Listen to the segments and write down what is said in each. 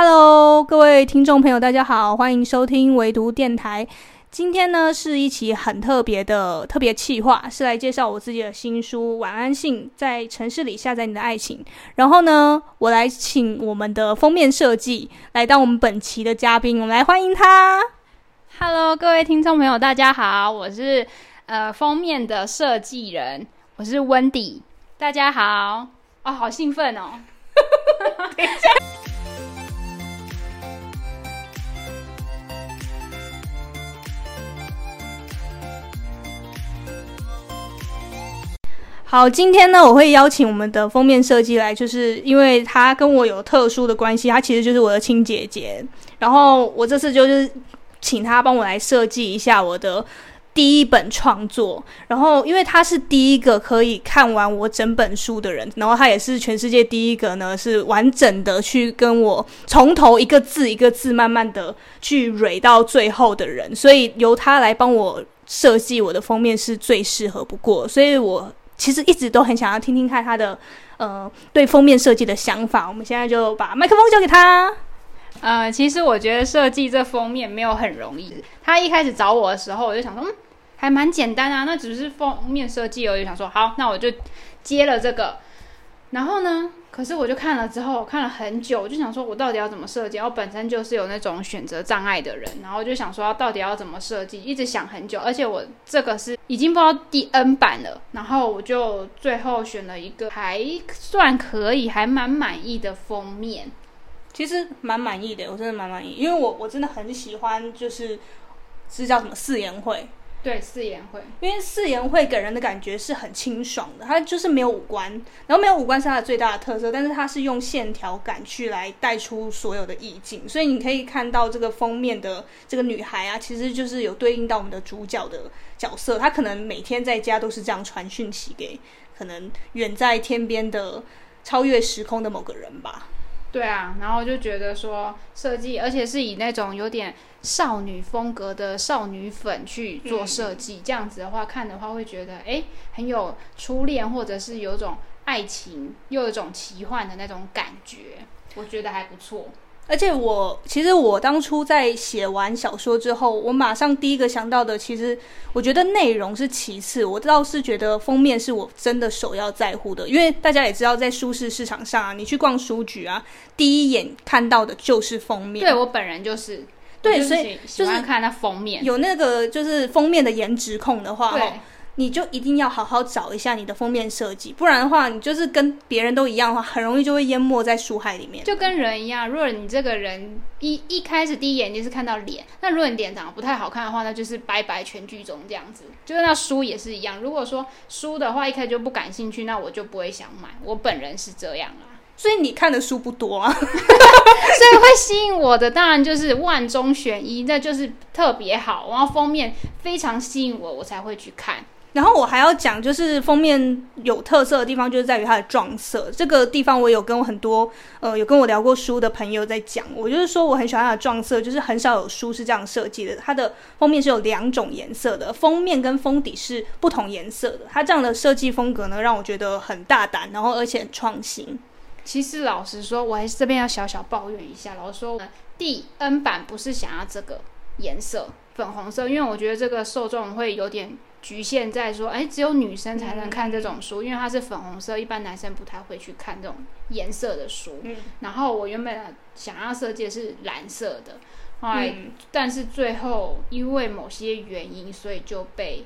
Hello，各位听众朋友，大家好，欢迎收听唯独电台。今天呢是一期很特别的特别企划，是来介绍我自己的新书《晚安信：在城市里下载你的爱情》。然后呢，我来请我们的封面设计来当我们本期的嘉宾，我们来欢迎他。Hello，各位听众朋友，大家好，我是呃封面的设计人，我是 Wendy，大家好。哦，好兴奋哦！等一下。好，今天呢，我会邀请我们的封面设计来，就是因为他跟我有特殊的关系，他其实就是我的亲姐姐。然后我这次就是请他帮我来设计一下我的第一本创作。然后，因为他是第一个可以看完我整本书的人，然后他也是全世界第一个呢，是完整的去跟我从头一个字一个字慢慢的去蕊到最后的人。所以由他来帮我设计我的封面是最适合不过。所以我。其实一直都很想要听听看他的，呃，对封面设计的想法。我们现在就把麦克风交给他。呃，其实我觉得设计这封面没有很容易。他一开始找我的时候，我就想说，嗯，还蛮简单啊，那只是封面设计而已。想说，好，那我就接了这个。然后呢，可是我就看了之后，看了很久，我就想说，我到底要怎么设计？我本身就是有那种选择障碍的人，然后就想说，到底要怎么设计？一直想很久，而且我这个是已经不知道第 N 版了，然后我就最后选了一个还算可以、还蛮满意的封面。其实蛮满意的，我真的蛮满意，因为我我真的很喜欢，就是是叫什么四言会。对，四言会，因为四言会给人的感觉是很清爽的，它就是没有五官，然后没有五官是它的最大的特色，但是它是用线条感去来带出所有的意境，所以你可以看到这个封面的这个女孩啊，其实就是有对应到我们的主角的角色，她可能每天在家都是这样传讯息给可能远在天边的超越时空的某个人吧。对啊，然后就觉得说设计，而且是以那种有点少女风格的少女粉去做设计，嗯、这样子的话看的话会觉得哎，很有初恋或者是有种爱情又有一种奇幻的那种感觉，我觉得还不错。而且我其实我当初在写完小说之后，我马上第一个想到的，其实我觉得内容是其次，我倒是觉得封面是我真的首要在乎的。因为大家也知道，在书市市场上啊，你去逛书局啊，第一眼看到的就是封面。对，我本人就是，对，所以就是看那封面，有那个就是封面的颜值控的话，对。你就一定要好好找一下你的封面设计，不然的话，你就是跟别人都一样的话，很容易就会淹没在书海里面。就跟人一样，如果你这个人一一开始第一眼就是看到脸，那如果你脸长得不太好看的话，那就是拜拜全剧终这样子。就是那书也是一样，如果说书的话一开始就不感兴趣，那我就不会想买。我本人是这样啊，所以你看的书不多啊，所以会吸引我的当然就是万中选一，那就是特别好，然后封面非常吸引我，我才会去看。然后我还要讲，就是封面有特色的地方，就是在于它的撞色。这个地方我有跟我很多呃有跟我聊过书的朋友在讲，我就是说我很喜欢它的撞色，就是很少有书是这样设计的。它的封面是有两种颜色的，封面跟封底是不同颜色的。它这样的设计风格呢，让我觉得很大胆，然后而且很创新。其实老实说，我还是这边要小小抱怨一下，老实说，第 N 版不是想要这个颜色粉红色，因为我觉得这个受众会有点。局限在说，哎，只有女生才能看这种书，嗯、因为它是粉红色，一般男生不太会去看这种颜色的书。嗯、然后我原本想要设计的是蓝色的，后来、嗯、但是最后因为某些原因，所以就被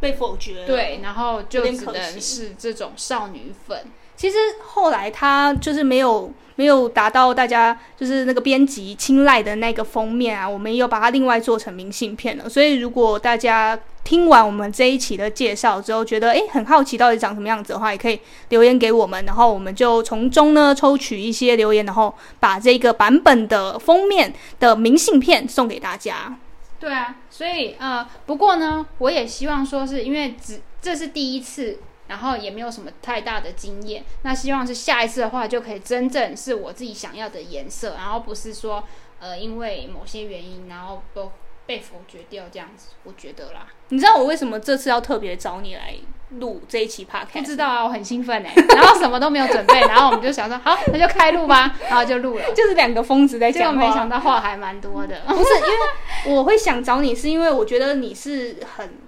被否决了。对，然后就只能是这种少女粉。其实后来他就是没有没有达到大家就是那个编辑青睐的那个封面啊，我们也有把它另外做成明信片了。所以如果大家听完我们这一期的介绍之后，觉得诶很好奇到底长什么样子的话，也可以留言给我们，然后我们就从中呢抽取一些留言，然后把这个版本的封面的明信片送给大家。对啊，所以呃，不过呢，我也希望说是因为只这是第一次。然后也没有什么太大的经验，那希望是下一次的话就可以真正是我自己想要的颜色，然后不是说呃因为某些原因，然后都被否决掉这样子，我觉得啦。你知道我为什么这次要特别找你来录这一期 podcast？不知道啊，我很兴奋哎，然后什么都没有准备，然后我们就想说，好，那就开录吧，然后就录了，就是两个疯子在讲话。结果没想到话还蛮多的，不是因为我会想找你，是因为我觉得你是很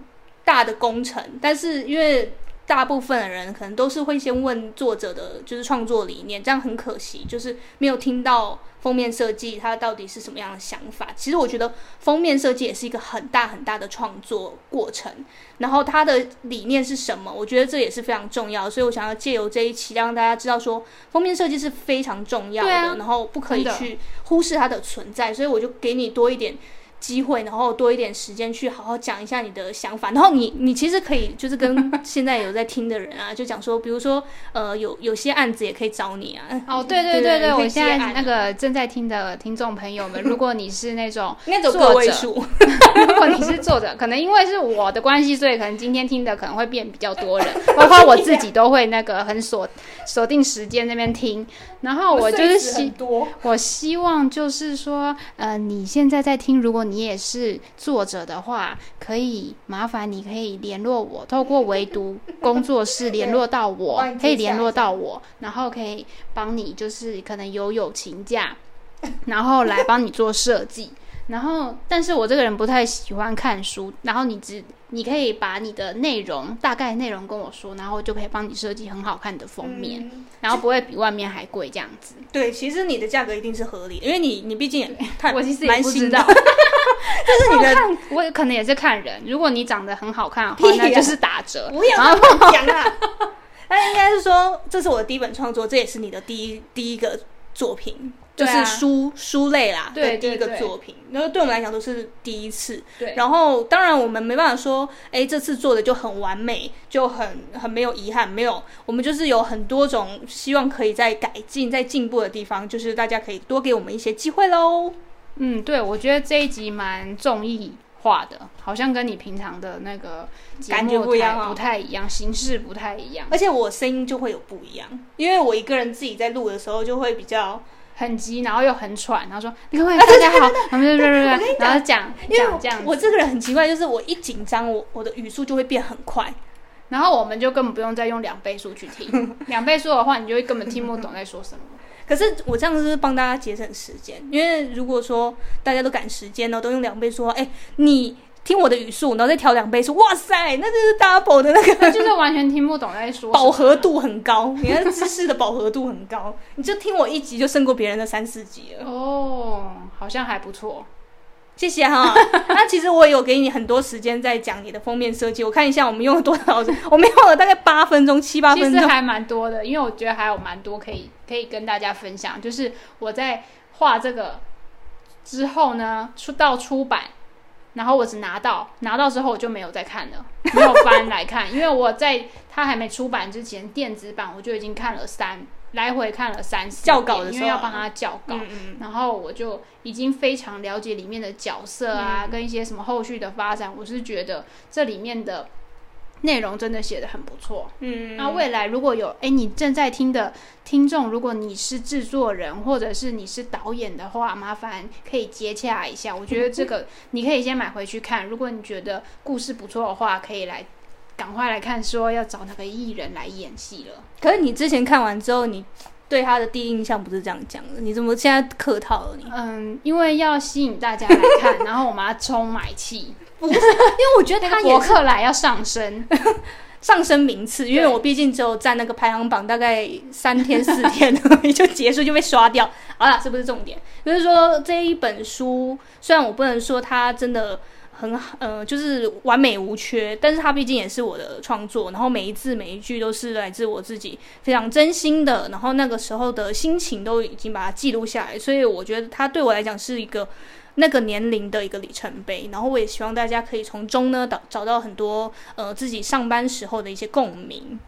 大的工程，但是因为。大部分的人可能都是会先问作者的，就是创作理念，这样很可惜，就是没有听到封面设计它到底是什么样的想法。其实我觉得封面设计也是一个很大很大的创作过程，然后它的理念是什么，我觉得这也是非常重要。所以我想要借由这一期让大家知道说，封面设计是非常重要的，然后不可以去忽视它的存在。所以我就给你多一点。机会，然后多一点时间去好好讲一下你的想法。然后你，你其实可以就是跟现在有在听的人啊，就讲说，比如说，呃，有有些案子也可以找你啊。哦，对对对对，我现在那个正在听的听众朋友们，如果你是那种应该走个位数，如果你是作者，可能因为是我的关系，所以可能今天听的可能会变比较多人，包括我自己都会那个很锁锁定时间那边听。然后我就是希我希望就是说，呃，你现在在听，如果你也是作者的话，可以麻烦你可以联络我，透过唯独工作室联络到我，可以联络到我，然后可以帮你就是可能有友情价，然后来帮你做设计。然后，但是我这个人不太喜欢看书，然后你只你可以把你的内容大概内容跟我说，然后就可以帮你设计很好看的封面，嗯、然后不会比外面还贵这样子。对，其实你的价格一定是合理的，因为你你毕竟也太我其实也不知道，就是你的看我可能也是看人，如果你长得很好看的话，啊、那就是打折。不要这么讲啊！那应该是说，这是我的第一本创作，这也是你的第一第一个作品。就是书、啊、书类啦，对，第一个作品，然后对我们来讲都是第一次。对，然后当然我们没办法说，哎，这次做的就很完美，就很很没有遗憾，没有，我们就是有很多种希望可以在改进、在进步的地方，就是大家可以多给我们一些机会喽。嗯，对，我觉得这一集蛮综艺化的，好像跟你平常的那个感觉不一样，不太一样，形式不太一样，而且我声音就会有不一样，因为我一个人自己在录的时候就会比较。很急，然后又很喘，然后说：“各位大家好，然后讲讲这样。”我这个人很奇怪，就是我一紧张，我我的语速就会变很快，然后我们就根本不用再用两倍速去听。两倍速的话，你就会根本听不懂在说什么。可是我这样子是帮大家节省时间，因为如果说大家都赶时间呢，都用两倍速，哎，你。听我的语速，然后再调两倍速，哇塞，那就是 double 的那个，就是完全听不懂在说。饱和度很高，你看知识的饱和度很高，你就听我一集就胜过别人的三四集了。哦，好像还不错，谢谢哈。那其实我有给你很多时间在讲你的封面设计，我看一下我们用了多少，我们用了大概八分钟、七八分钟，其实还蛮多的，因为我觉得还有蛮多可以可以跟大家分享。就是我在画这个之后呢，出到出版。然后我只拿到拿到之后我就没有再看了，没有翻来看，因为我在它还没出版之前，电子版我就已经看了三来回看了三四校稿的时候，因为要帮他校稿，嗯嗯，然后我就已经非常了解里面的角色啊，嗯、跟一些什么后续的发展，我是觉得这里面的。内容真的写的很不错，嗯，那未来如果有哎，你正在听的听众，如果你是制作人或者是你是导演的话，麻烦可以接洽一下。我觉得这个 你可以先买回去看，如果你觉得故事不错的话，可以来赶快来看，说要找那个艺人来演戏了。可是你之前看完之后，你对他的第一印象不是这样讲的，你怎么现在客套了你？嗯，因为要吸引大家来看，然后我们要充买气。不是，因为我觉得他博客来要上升，上升名次。因为我毕竟只有占那个排行榜大概三天四天就结束就被刷掉。好了，这不是重点，就是说这一本书，虽然我不能说它真的很好，呃，就是完美无缺，但是它毕竟也是我的创作，然后每一字每一句都是来自我自己非常真心的，然后那个时候的心情都已经把它记录下来，所以我觉得它对我来讲是一个。那个年龄的一个里程碑，然后我也希望大家可以从中呢找找到很多呃自己上班时候的一些共鸣。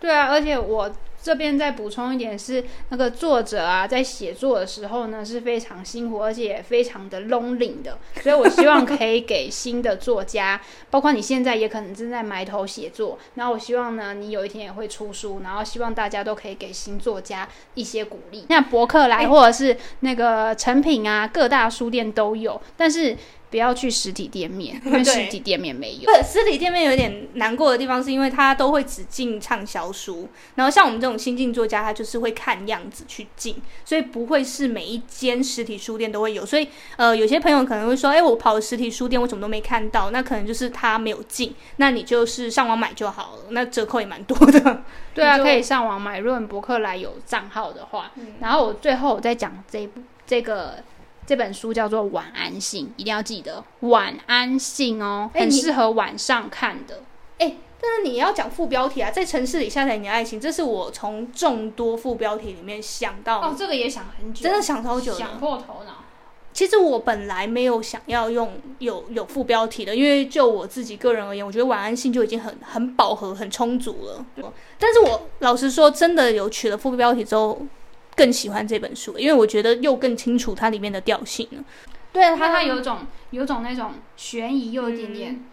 对啊，而且我。这边再补充一点是，那个作者啊，在写作的时候呢，是非常辛苦，而且也非常的 lonely 的。所以我希望可以给新的作家，包括你现在也可能正在埋头写作，然后我希望呢，你有一天也会出书，然后希望大家都可以给新作家一些鼓励。那博客来或者是那个诚品啊，各大书店都有，但是。不要去实体店面，因为实体店面没有。对，实体店面有点难过的地方，是因为它都会只进畅销书，然后像我们这种新进作家，他就是会看样子去进，所以不会是每一间实体书店都会有。所以，呃，有些朋友可能会说，哎，我跑了实体书店，我怎么都没看到？那可能就是他没有进，那你就是上网买就好了，那折扣也蛮多的。对啊，可以上网买。如果博客来有账号的话，嗯、然后我最后我再讲这这个。这本书叫做《晚安信》，一定要记得“晚安信”哦，很适合晚上看的。哎，但是你要讲副标题啊，在城市里下载你的爱情，这是我从众多副标题里面想到哦，这个也想很久，真的想超久，想破头脑。其实我本来没有想要用有有副标题的，因为就我自己个人而言，我觉得《晚安信》就已经很很饱和、很充足了。但是我老实说，真的有取了副标题之后。更喜欢这本书，因为我觉得又更清楚它里面的调性了。对啊，它它有种有种那种悬疑又一点点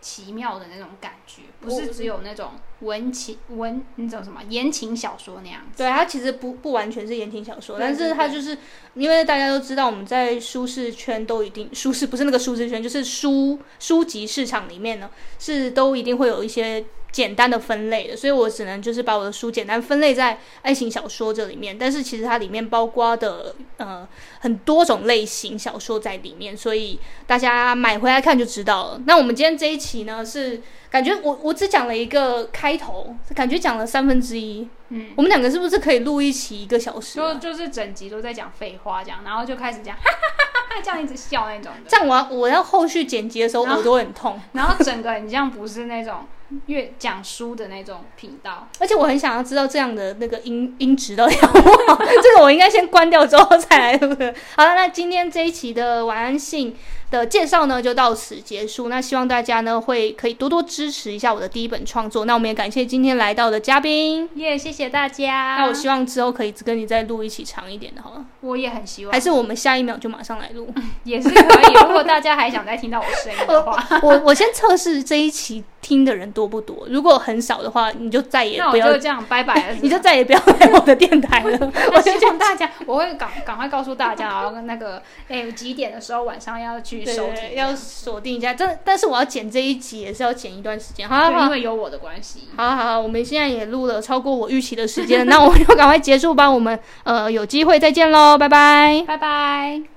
奇妙的那种感觉，嗯、不是只有那种文情文那种什么言情小说那样子。对，它其实不不完全是言情小说，但是它就是因为大家都知道我们在舒适圈都一定舒适不是那个舒适圈，就是书书籍市场里面呢，是都一定会有一些。简单的分类的，所以我只能就是把我的书简单分类在爱情小说这里面。但是其实它里面包括的呃很多种类型小说在里面，所以大家买回来看就知道了。那我们今天这一期呢，是感觉我我只讲了一个开头，感觉讲了三分之一。嗯，我们两个是不是可以录一期一个小时啊？就就是整集都在讲废话这样，然后就开始讲哈哈哈哈这样一直笑那种。这样我要我要后续剪辑的时候耳朵很痛，然后整个你这样不是那种。越讲书的那种频道，而且我很想要知道这样的那个音音质到底好不好？这个我应该先关掉之后再来，对不对？好了，那今天这一期的晚安信的介绍呢，就到此结束。那希望大家呢会可以多多支持一下我的第一本创作。那我们也感谢今天来到的嘉宾，耶，谢谢大家。那我希望之后可以跟你再录一起长一点的，好了。我也很希望，还是我们下一秒就马上来录，也是可以。如果大家还想再听到我声音的话，我我先测试这一期。听的人多不多？如果很少的话，你就再也不要就这样拜拜了，你就再也不要来我的电台了。我 希望大家，我会赶赶快告诉大家，然后那个哎几点的时候晚上要去收听，要锁定一下。这但是我要剪这一集也是要剪一段时间，好好好，因为有我的关系。好好好，我们现在也录了超过我预期的时间，那我们就赶快结束吧。我们呃有机会再见喽，拜拜，拜拜。